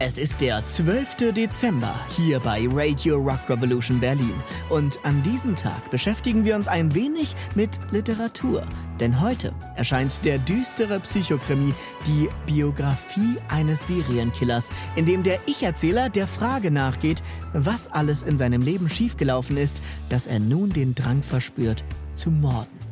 Es ist der 12. Dezember hier bei Radio Rock Revolution Berlin. Und an diesem Tag beschäftigen wir uns ein wenig mit Literatur. Denn heute erscheint der düstere Psychokrimi, die Biografie eines Serienkillers, in dem der Ich-Erzähler der Frage nachgeht, was alles in seinem Leben schiefgelaufen ist, dass er nun den Drang verspürt, zu morden.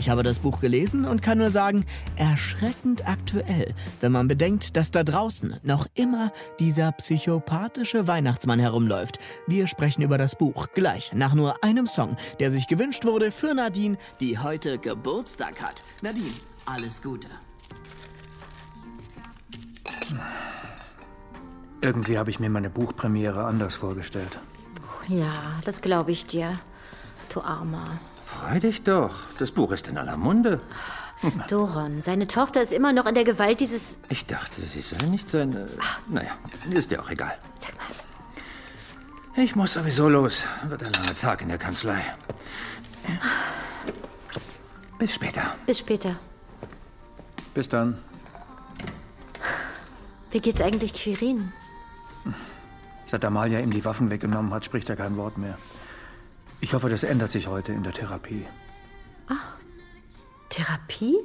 Ich habe das Buch gelesen und kann nur sagen, erschreckend aktuell, wenn man bedenkt, dass da draußen noch immer dieser psychopathische Weihnachtsmann herumläuft. Wir sprechen über das Buch gleich nach nur einem Song, der sich gewünscht wurde für Nadine, die heute Geburtstag hat. Nadine, alles Gute. Irgendwie habe ich mir meine Buchpremiere anders vorgestellt. Ja, das glaube ich dir. Du Armer. Freu dich doch. Das Buch ist in aller Munde. Doron, seine Tochter ist immer noch in der Gewalt dieses. Ich dachte, sie sei nicht seine. Naja, ist ja auch egal. Sag mal. Ich muss sowieso los. Wird ein langer Tag in der Kanzlei. Bis später. Bis später. Bis dann. Wie geht's eigentlich Quirin? Seit Amalia ihm die Waffen weggenommen hat, spricht er kein Wort mehr. Ich hoffe, das ändert sich heute in der Therapie. Therapie?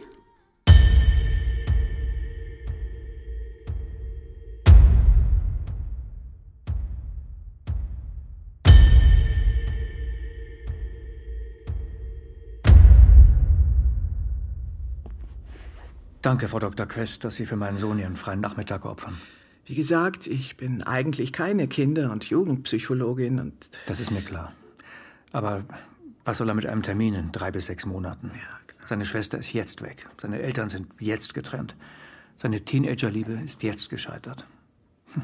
Danke, Frau Dr. Quest, dass Sie für meinen Sohn Ihren freien Nachmittag opfern. Wie gesagt, ich bin eigentlich keine Kinder- und Jugendpsychologin und Das ist mir klar. Aber was soll er mit einem Termin in drei bis sechs Monaten? Seine Schwester ist jetzt weg. Seine Eltern sind jetzt getrennt. Seine Teenagerliebe ist jetzt gescheitert. Hm.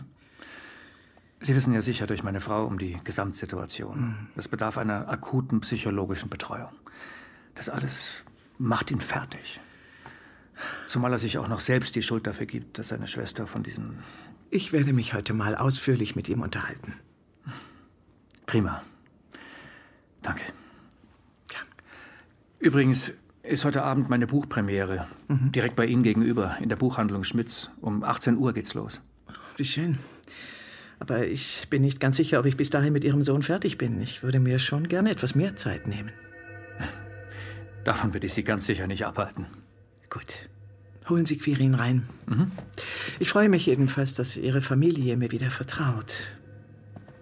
Sie wissen ja sicher durch meine Frau um die Gesamtsituation. Es bedarf einer akuten psychologischen Betreuung. Das alles macht ihn fertig. Zumal er sich auch noch selbst die Schuld dafür gibt, dass seine Schwester von diesem ich werde mich heute mal ausführlich mit ihm unterhalten. Prima. Danke. Übrigens ist heute Abend meine Buchpremiere. Direkt bei Ihnen gegenüber, in der Buchhandlung Schmitz. Um 18 Uhr geht's los. Wie schön. Aber ich bin nicht ganz sicher, ob ich bis dahin mit Ihrem Sohn fertig bin. Ich würde mir schon gerne etwas mehr Zeit nehmen. Davon werde ich Sie ganz sicher nicht abhalten. Gut. Holen Sie Quirin rein. Ich freue mich jedenfalls, dass Ihre Familie mir wieder vertraut.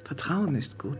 Vertrauen ist gut.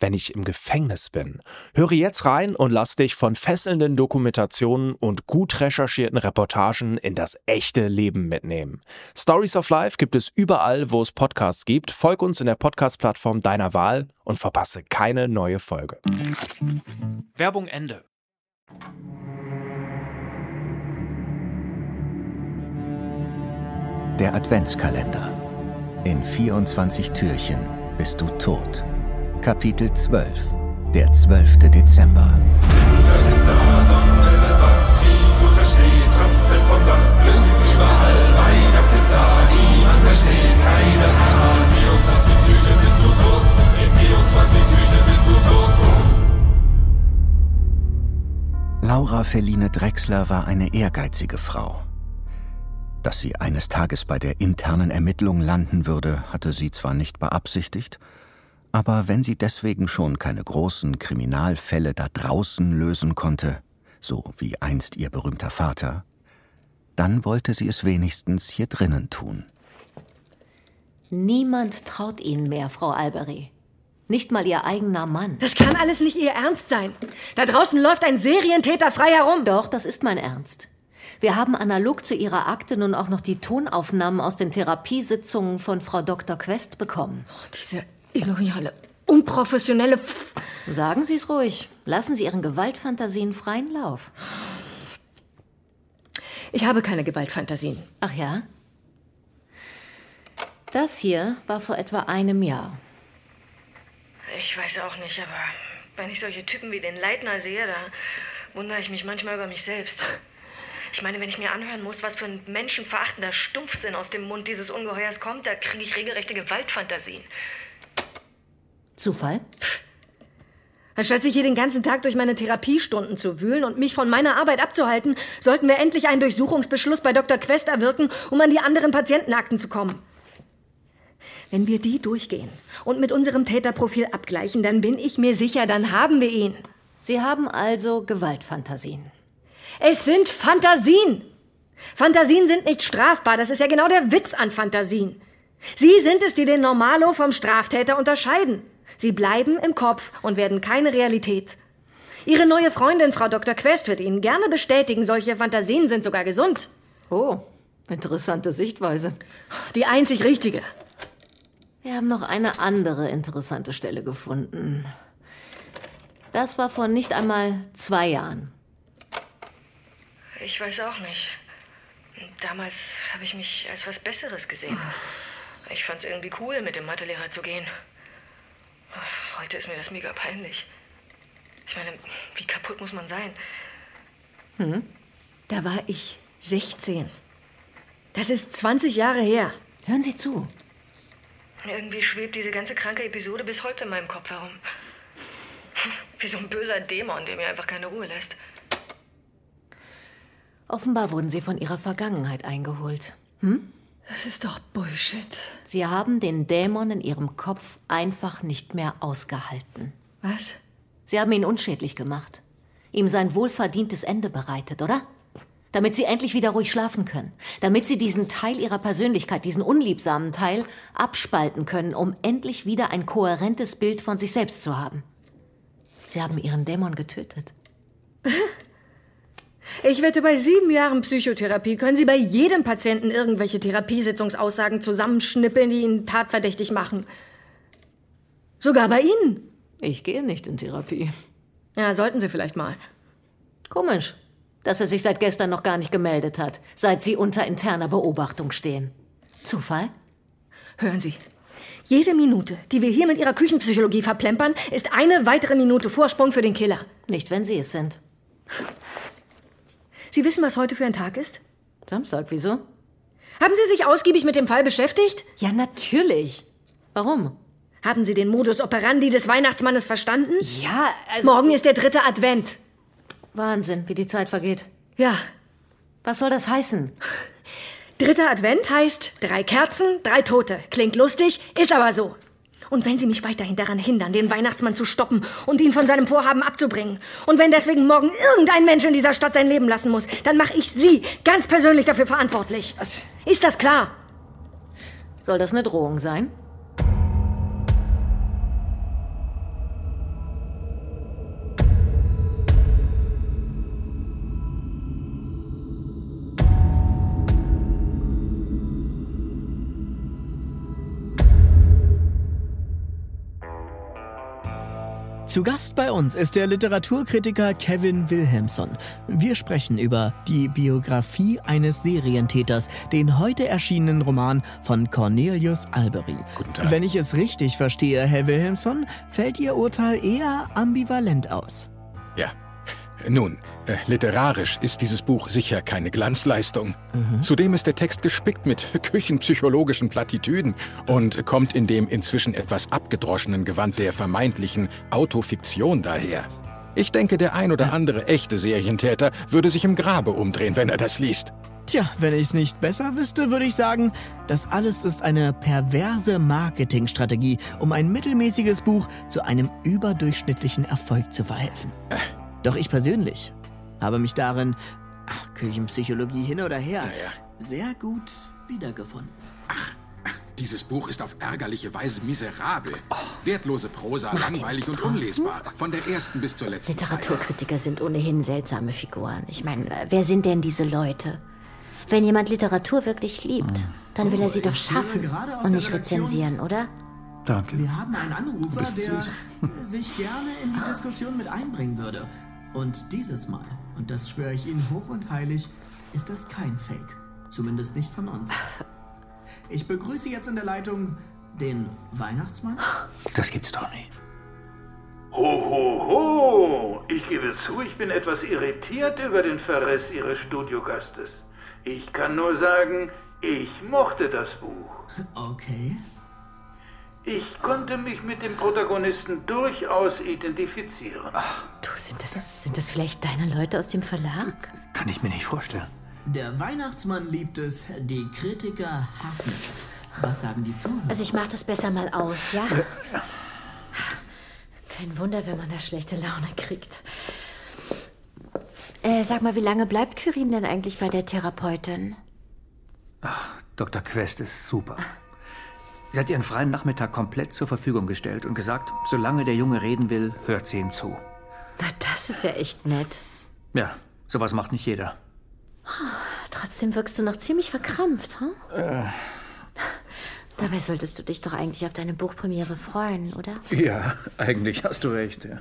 wenn ich im Gefängnis bin? Höre jetzt rein und lass dich von fesselnden Dokumentationen und gut recherchierten Reportagen in das echte Leben mitnehmen. Stories of Life gibt es überall, wo es Podcasts gibt. Folg uns in der Podcast-Plattform deiner Wahl und verpasse keine neue Folge. Werbung Ende. Der Adventskalender. In 24 Türchen bist du tot. Kapitel 12. Der 12. Dezember. Laura Feline Drechsler war eine ehrgeizige Frau. Dass sie eines Tages bei der internen Ermittlung landen würde, hatte sie zwar nicht beabsichtigt, aber wenn sie deswegen schon keine großen Kriminalfälle da draußen lösen konnte, so wie einst ihr berühmter Vater, dann wollte sie es wenigstens hier drinnen tun. Niemand traut Ihnen mehr, Frau Albery. Nicht mal Ihr eigener Mann. Das kann alles nicht Ihr Ernst sein. Da draußen läuft ein Serientäter frei herum. Doch, das ist mein Ernst. Wir haben analog zu Ihrer Akte nun auch noch die Tonaufnahmen aus den Therapiesitzungen von Frau Dr. Quest bekommen. Oh, diese illoyale, unprofessionelle... Pf Sagen Sie es ruhig. Lassen Sie Ihren Gewaltfantasien freien Lauf. ich habe keine Gewaltfantasien. Ach ja? Das hier war vor etwa einem Jahr. Ich weiß auch nicht, aber wenn ich solche Typen wie den Leitner sehe, da wundere ich mich manchmal über mich selbst. Ich meine, wenn ich mir anhören muss, was für ein menschenverachtender Stumpfsinn aus dem Mund dieses Ungeheuers kommt, da kriege ich regelrechte Gewaltfantasien. Zufall? Anstatt sich hier den ganzen Tag durch meine Therapiestunden zu wühlen und mich von meiner Arbeit abzuhalten, sollten wir endlich einen Durchsuchungsbeschluss bei Dr. Quest erwirken, um an die anderen Patientenakten zu kommen. Wenn wir die durchgehen und mit unserem Täterprofil abgleichen, dann bin ich mir sicher, dann haben wir ihn. Sie haben also Gewaltfantasien. Es sind Fantasien. Fantasien sind nicht strafbar. Das ist ja genau der Witz an Fantasien. Sie sind es, die den Normalo vom Straftäter unterscheiden. Sie bleiben im Kopf und werden keine Realität. Ihre neue Freundin, Frau Dr. Quest, wird Ihnen gerne bestätigen, solche Fantasien sind sogar gesund. Oh, interessante Sichtweise. Die einzig richtige. Wir haben noch eine andere interessante Stelle gefunden. Das war vor nicht einmal zwei Jahren. Ich weiß auch nicht. Damals habe ich mich als was Besseres gesehen. Ich fand es irgendwie cool, mit dem Mathelehrer zu gehen. Heute ist mir das mega peinlich. Ich meine, wie kaputt muss man sein? Hm? Da war ich 16. Das ist 20 Jahre her. Hören Sie zu. Irgendwie schwebt diese ganze kranke Episode bis heute in meinem Kopf herum. Wie so ein böser Dämon, der mir einfach keine Ruhe lässt. Offenbar wurden Sie von Ihrer Vergangenheit eingeholt. Hm? Das ist doch Bullshit. Sie haben den Dämon in Ihrem Kopf einfach nicht mehr ausgehalten. Was? Sie haben ihn unschädlich gemacht. Ihm sein wohlverdientes Ende bereitet, oder? Damit Sie endlich wieder ruhig schlafen können. Damit Sie diesen Teil Ihrer Persönlichkeit, diesen unliebsamen Teil, abspalten können, um endlich wieder ein kohärentes Bild von sich selbst zu haben. Sie haben Ihren Dämon getötet. Ich wette, bei sieben Jahren Psychotherapie können Sie bei jedem Patienten irgendwelche Therapiesitzungsaussagen zusammenschnippeln, die ihn tatverdächtig machen. Sogar bei Ihnen. Ich gehe nicht in Therapie. Ja, sollten Sie vielleicht mal. Komisch, dass er sich seit gestern noch gar nicht gemeldet hat, seit Sie unter interner Beobachtung stehen. Zufall? Hören Sie. Jede Minute, die wir hier mit Ihrer Küchenpsychologie verplempern, ist eine weitere Minute Vorsprung für den Killer. Nicht, wenn Sie es sind. Sie wissen, was heute für ein Tag ist? Samstag, wieso? Haben Sie sich ausgiebig mit dem Fall beschäftigt? Ja, natürlich. Warum? Haben Sie den Modus operandi des Weihnachtsmannes verstanden? Ja, also. Morgen ist der dritte Advent. Wahnsinn, wie die Zeit vergeht. Ja. Was soll das heißen? Dritter Advent heißt drei Kerzen, drei Tote. Klingt lustig, ist aber so. Und wenn Sie mich weiterhin daran hindern, den Weihnachtsmann zu stoppen und ihn von seinem Vorhaben abzubringen, und wenn deswegen morgen irgendein Mensch in dieser Stadt sein Leben lassen muss, dann mache ich Sie ganz persönlich dafür verantwortlich. Ist das klar? Soll das eine Drohung sein? Zu Gast bei uns ist der Literaturkritiker Kevin Wilhelmson. Wir sprechen über die Biografie eines Serientäters, den heute erschienenen Roman von Cornelius Albery. Guten Tag. Wenn ich es richtig verstehe, Herr Wilhelmson, fällt Ihr Urteil eher ambivalent aus. Ja. Nun, äh, literarisch ist dieses Buch sicher keine Glanzleistung. Mhm. Zudem ist der Text gespickt mit küchenpsychologischen Plattitüden und kommt in dem inzwischen etwas abgedroschenen Gewand der vermeintlichen Autofiktion daher. Ich denke, der ein oder andere echte Serientäter würde sich im Grabe umdrehen, wenn er das liest. Tja, wenn ich es nicht besser wüsste, würde ich sagen, das alles ist eine perverse Marketingstrategie, um ein mittelmäßiges Buch zu einem überdurchschnittlichen Erfolg zu verhelfen. Doch ich persönlich habe mich darin, ach, Küchenpsychologie hin oder her, sehr gut wiedergefunden. Dieses Buch ist auf ärgerliche Weise miserabel. Wertlose Prosa, langweilig und unlesbar. Von der ersten bis zur letzten. Literaturkritiker sind ohnehin seltsame Figuren. Ich meine, wer sind denn diese Leute? Wenn jemand Literatur wirklich liebt, dann will er sie doch schaffen und nicht rezensieren, oder? Danke. Wir haben einen Anrufer, der sich gerne in die Diskussion mit einbringen würde. Und dieses Mal, und das schwöre ich Ihnen hoch und heilig, ist das kein Fake. Zumindest nicht von uns. Ich begrüße jetzt in der Leitung den Weihnachtsmann. Das gibt's doch nicht. Ho, ho, ho! Ich gebe zu, ich bin etwas irritiert über den Verriss Ihres Studiogastes. Ich kann nur sagen, ich mochte das Buch. Okay. Ich konnte mich mit dem Protagonisten durchaus identifizieren. Du, sind das, sind das vielleicht deine Leute aus dem Verlag? Kann ich mir nicht vorstellen. Der Weihnachtsmann liebt es, die Kritiker hassen es. Was sagen die Zuhörer? Also ich mach das besser mal aus, ja? Kein Wunder, wenn man da schlechte Laune kriegt. Äh, sag mal, wie lange bleibt Kyrin denn eigentlich bei der Therapeutin? Ach, Dr. Quest ist super. Sie hat ihren freien Nachmittag komplett zur Verfügung gestellt und gesagt, solange der Junge reden will, hört sie ihm zu. Na, das ist ja echt nett. Ja, sowas macht nicht jeder. Trotzdem wirkst du noch ziemlich verkrampft, hm? Äh, Dabei solltest du dich doch eigentlich auf deine Buchpremiere freuen, oder? ja, eigentlich hast du recht, ja.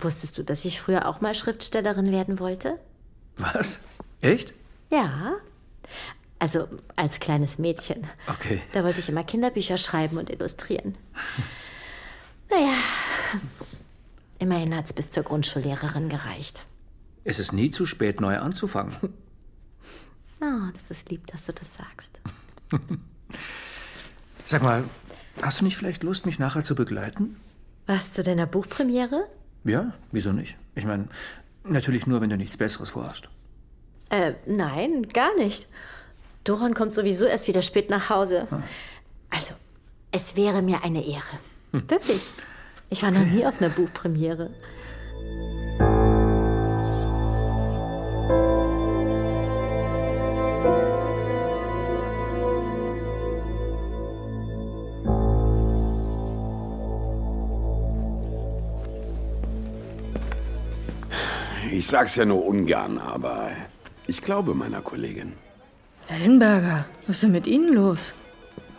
Wusstest du, dass ich früher auch mal Schriftstellerin werden wollte? Was? Echt? Ja. Also als kleines Mädchen. Okay. Da wollte ich immer Kinderbücher schreiben und illustrieren. Naja, immerhin hat's bis zur Grundschullehrerin gereicht. Es ist nie zu spät, neu anzufangen. Oh, das ist lieb, dass du das sagst. Sag mal, hast du nicht vielleicht Lust, mich nachher zu begleiten? Was zu deiner Buchpremiere? Ja, wieso nicht? Ich meine, natürlich nur, wenn du nichts Besseres vorhast. Äh, nein, gar nicht. Doron kommt sowieso erst wieder spät nach Hause. Also, es wäre mir eine Ehre. Wirklich. Ich war noch nie auf einer Buchpremiere. Ich sag's ja nur ungern, aber ich glaube meiner Kollegin. Ellenberger, was ist denn mit Ihnen los?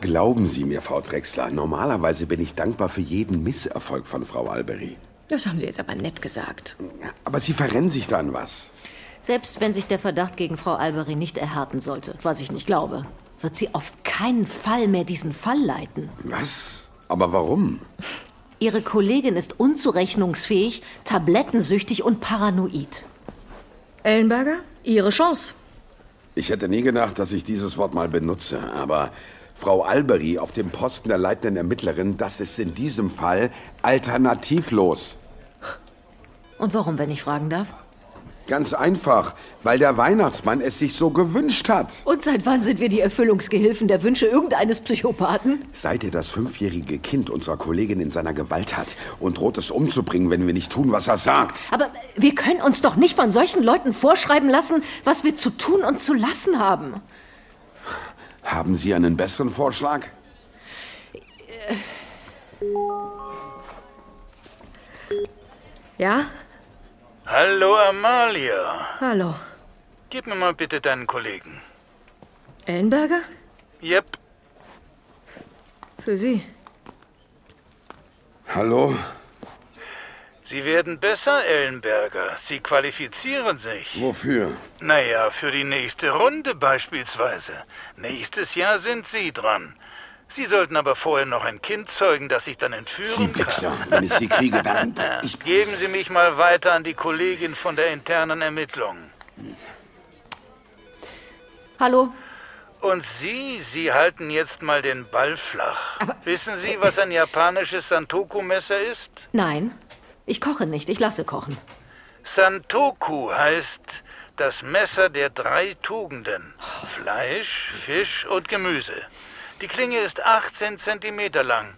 Glauben Sie mir, Frau Drexler, normalerweise bin ich dankbar für jeden Misserfolg von Frau Albery. Das haben Sie jetzt aber nett gesagt. Aber Sie verrennen sich da an was. Selbst wenn sich der Verdacht gegen Frau Albery nicht erhärten sollte, was ich nicht glaube, wird sie auf keinen Fall mehr diesen Fall leiten. Was? Aber warum? Ihre Kollegin ist unzurechnungsfähig, tablettensüchtig und paranoid. Ellenberger, Ihre Chance. Ich hätte nie gedacht, dass ich dieses Wort mal benutze, aber Frau Albery auf dem Posten der leitenden Ermittlerin, das ist in diesem Fall alternativlos. Und warum, wenn ich fragen darf? Ganz einfach, weil der Weihnachtsmann es sich so gewünscht hat. Und seit wann sind wir die Erfüllungsgehilfen der Wünsche irgendeines Psychopathen? Seit er das fünfjährige Kind unserer Kollegin in seiner Gewalt hat und droht es umzubringen, wenn wir nicht tun, was er sagt. Aber wir können uns doch nicht von solchen Leuten vorschreiben lassen, was wir zu tun und zu lassen haben. Haben Sie einen besseren Vorschlag? Ja? Hallo, Amalia. Hallo. Gib mir mal bitte deinen Kollegen. Ellenberger? Yep. Für Sie. Hallo? Sie werden besser, Ellenberger. Sie qualifizieren sich. Wofür? Naja, für die nächste Runde beispielsweise. Nächstes Jahr sind Sie dran. Sie sollten aber vorher noch ein Kind zeugen, das ich dann entführen Sie Wichser, wenn ich Sie kriege, dann... Ich... Geben Sie mich mal weiter an die Kollegin von der internen Ermittlung. Hallo? Und Sie, Sie halten jetzt mal den Ball flach. Wissen Sie, was ein japanisches Santoku-Messer ist? Nein, ich koche nicht, ich lasse kochen. Santoku heißt das Messer der drei Tugenden. Fleisch, Fisch und Gemüse. Die Klinge ist 18 Zentimeter lang.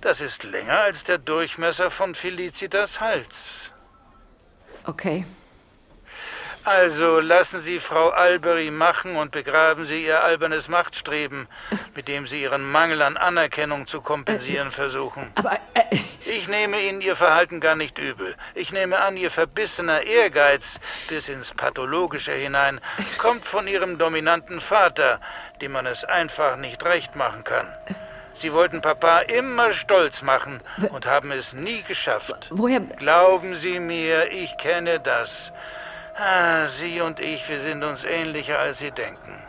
Das ist länger als der Durchmesser von Felicitas Hals. Okay. Also lassen Sie Frau Albery machen und begraben Sie ihr albernes Machtstreben, mit dem Sie Ihren Mangel an Anerkennung zu kompensieren versuchen. Aber ich nehme Ihnen Ihr Verhalten gar nicht übel. Ich nehme an, Ihr verbissener Ehrgeiz bis ins Pathologische hinein kommt von Ihrem dominanten Vater, dem man es einfach nicht recht machen kann. Sie wollten Papa immer stolz machen und haben es nie geschafft. Woher... Glauben Sie mir, ich kenne das. Ah, Sie und ich, wir sind uns ähnlicher, als Sie denken.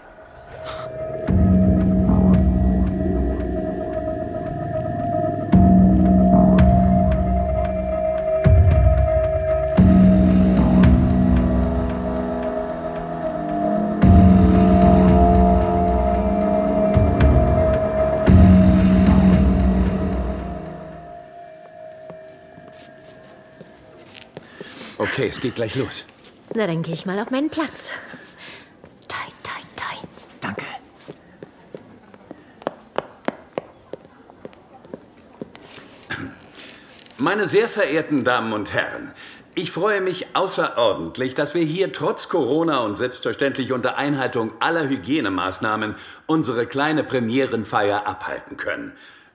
Okay, es geht gleich los. Na, dann gehe ich mal auf meinen Platz. Toi, toi, toi. Danke. Meine sehr verehrten Damen und Herren, ich freue mich außerordentlich, dass wir hier trotz Corona und selbstverständlich unter Einhaltung aller Hygienemaßnahmen unsere kleine Premierenfeier abhalten können.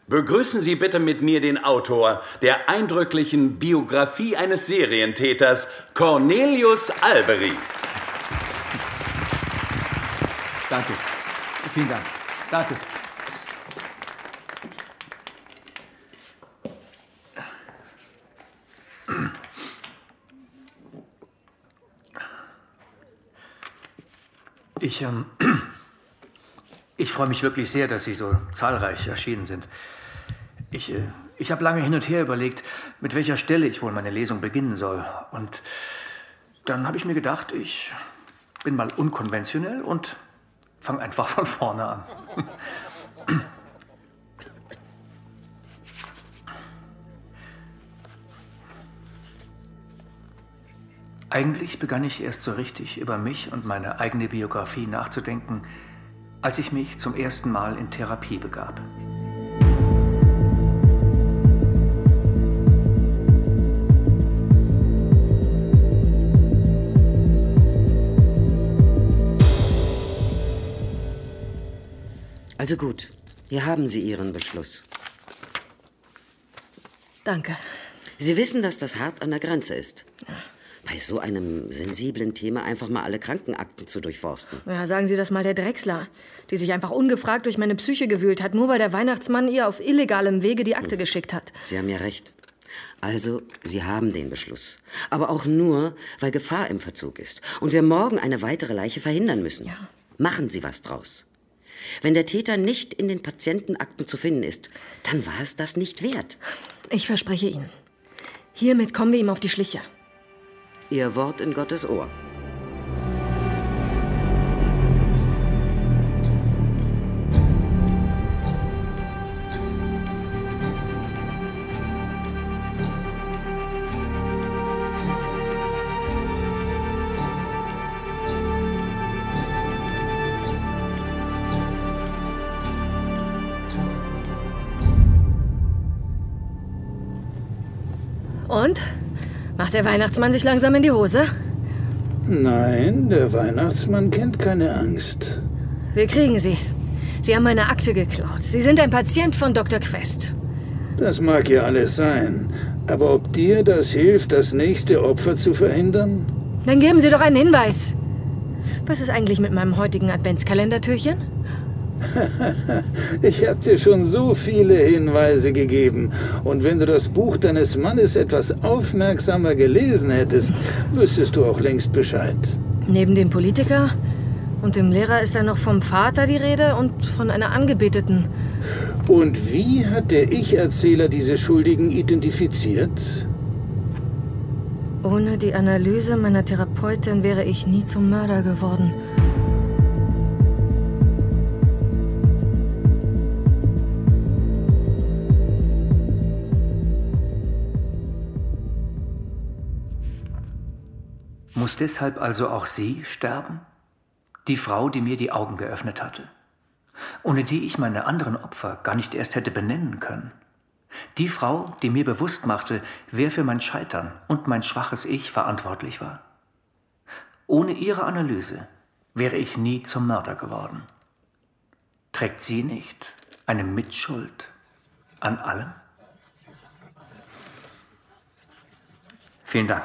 Begrüßen Sie bitte mit mir den Autor der eindrücklichen Biografie eines Serientäters, Cornelius Alberi. Danke. Vielen Dank. Danke. Ich, ähm, freue mich wirklich sehr, dass Sie so zahlreich erschienen sind. Ich, äh, ich habe lange hin und her überlegt, mit welcher Stelle ich wohl meine Lesung beginnen soll. Und dann habe ich mir gedacht, ich bin mal unkonventionell und fange einfach von vorne an. Eigentlich begann ich erst so richtig über mich und meine eigene Biografie nachzudenken, als ich mich zum ersten Mal in Therapie begab. Also gut, hier haben Sie Ihren Beschluss. Danke. Sie wissen, dass das hart an der Grenze ist. Bei so einem sensiblen Thema einfach mal alle Krankenakten zu durchforsten. Ja, sagen Sie das mal der Drechsler, die sich einfach ungefragt durch meine Psyche gewühlt hat, nur weil der Weihnachtsmann ihr auf illegalem Wege die Akte geschickt hat. Sie haben ja recht. Also, Sie haben den Beschluss. Aber auch nur, weil Gefahr im Verzug ist und wir morgen eine weitere Leiche verhindern müssen. Ja. Machen Sie was draus. Wenn der Täter nicht in den Patientenakten zu finden ist, dann war es das nicht wert. Ich verspreche Ihnen. Hiermit kommen wir ihm auf die Schliche. Ihr Wort in Gottes Ohr. Und? Macht der Weihnachtsmann sich langsam in die Hose? Nein, der Weihnachtsmann kennt keine Angst. Wir kriegen Sie. Sie haben meine Akte geklaut. Sie sind ein Patient von Dr. Quest. Das mag ja alles sein. Aber ob dir das hilft, das nächste Opfer zu verhindern? Dann geben Sie doch einen Hinweis. Was ist eigentlich mit meinem heutigen Adventskalendertürchen? ich habe dir schon so viele Hinweise gegeben. Und wenn du das Buch deines Mannes etwas aufmerksamer gelesen hättest, wüsstest du auch längst Bescheid. Neben dem Politiker und dem Lehrer ist da noch vom Vater die Rede und von einer Angebeteten. Und wie hat der Ich-Erzähler diese Schuldigen identifiziert? Ohne die Analyse meiner Therapeutin wäre ich nie zum Mörder geworden. Muss deshalb also auch sie sterben? Die Frau, die mir die Augen geöffnet hatte, ohne die ich meine anderen Opfer gar nicht erst hätte benennen können. Die Frau, die mir bewusst machte, wer für mein Scheitern und mein schwaches Ich verantwortlich war. Ohne ihre Analyse wäre ich nie zum Mörder geworden. Trägt sie nicht eine Mitschuld an allem? Vielen Dank.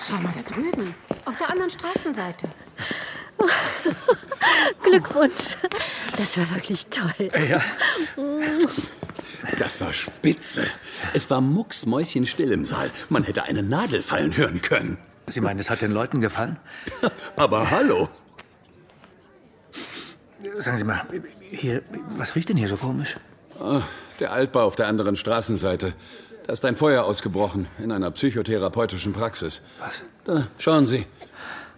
Schau mal da drüben, auf der anderen Straßenseite. Glückwunsch. Das war wirklich toll. Ja. Das war spitze. Es war mucksmäuschenstill im Saal. Man hätte eine Nadel fallen hören können. Sie meinen, es hat den Leuten gefallen? Aber hallo. Sagen Sie mal, hier, was riecht denn hier so komisch? Ah, der Altbau auf der anderen Straßenseite. Da ist ein Feuer ausgebrochen in einer psychotherapeutischen Praxis. Was? Da, schauen Sie.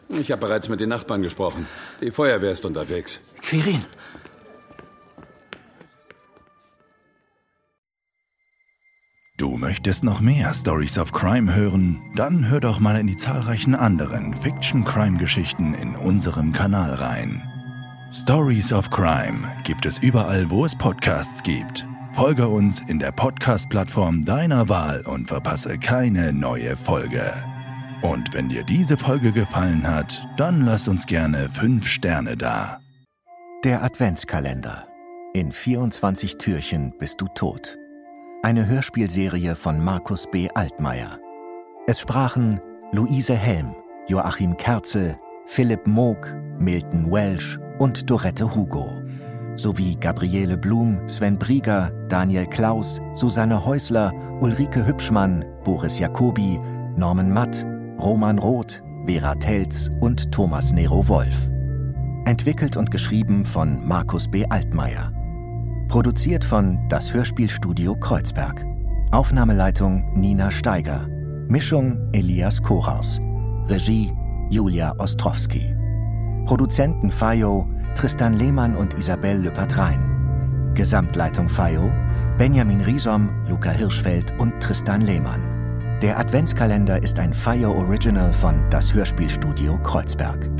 Ich habe bereits mit den Nachbarn gesprochen. Die Feuerwehr ist unterwegs. Quirin! Du möchtest noch mehr Stories of Crime hören? Dann hör doch mal in die zahlreichen anderen Fiction-Crime-Geschichten in unserem Kanal rein. Stories of Crime gibt es überall, wo es Podcasts gibt Folge uns in der Podcast-Plattform deiner Wahl und verpasse keine neue Folge. Und wenn dir diese Folge gefallen hat, dann lass uns gerne 5 Sterne da. Der Adventskalender. In 24 Türchen bist du tot. Eine Hörspielserie von Markus B. Altmaier. Es sprachen Luise Helm, Joachim Kerzel, Philipp Moog, Milton Welsh und Dorette Hugo. Sowie Gabriele Blum, Sven Brieger, Daniel Klaus, Susanne Häusler, Ulrike Hübschmann, Boris Jacobi, Norman Matt, Roman Roth, Vera Telz und Thomas Nero Wolf. Entwickelt und geschrieben von Markus B. Altmaier. Produziert von Das Hörspielstudio Kreuzberg. Aufnahmeleitung Nina Steiger. Mischung Elias Koraus. Regie Julia Ostrowski. Produzenten FAIO Tristan Lehmann und Isabel Lüppert-Rhein. Gesamtleitung FAIO Benjamin Riesom, Luca Hirschfeld und Tristan Lehmann. Der Adventskalender ist ein FAIO Original von Das Hörspielstudio Kreuzberg.